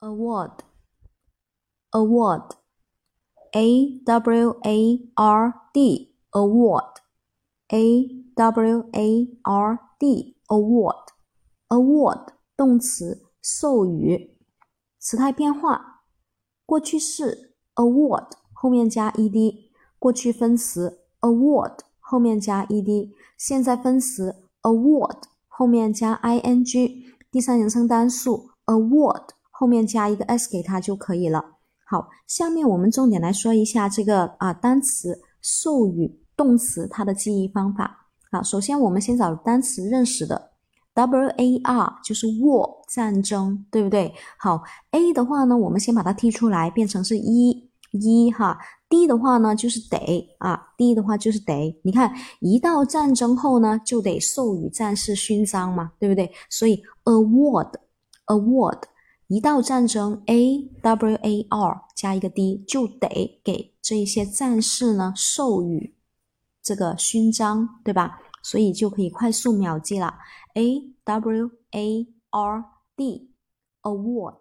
award award a w a r d award a w a r d award award 动词授予时态变化过去式 award 后面加 ed 过去分词 award 后面加 ed 现在分词 award 后面加 ing 第三人称单数 award 后面加一个 s 给它就可以了。好，下面我们重点来说一下这个啊单词授予动词它的记忆方法。好，首先我们先找单词认识的，war 就是 war 战争，对不对？好，a 的话呢，我们先把它踢出来，变成是一一哈。D 的话呢，就是得啊，D 的话就是得。你看，一到战争后呢，就得授予战士勋章嘛，对不对？所以 award award。一到战争，a w a r 加一个 d 就得给这一些战士呢授予这个勋章，对吧？所以就可以快速秒记了，a w a r d award。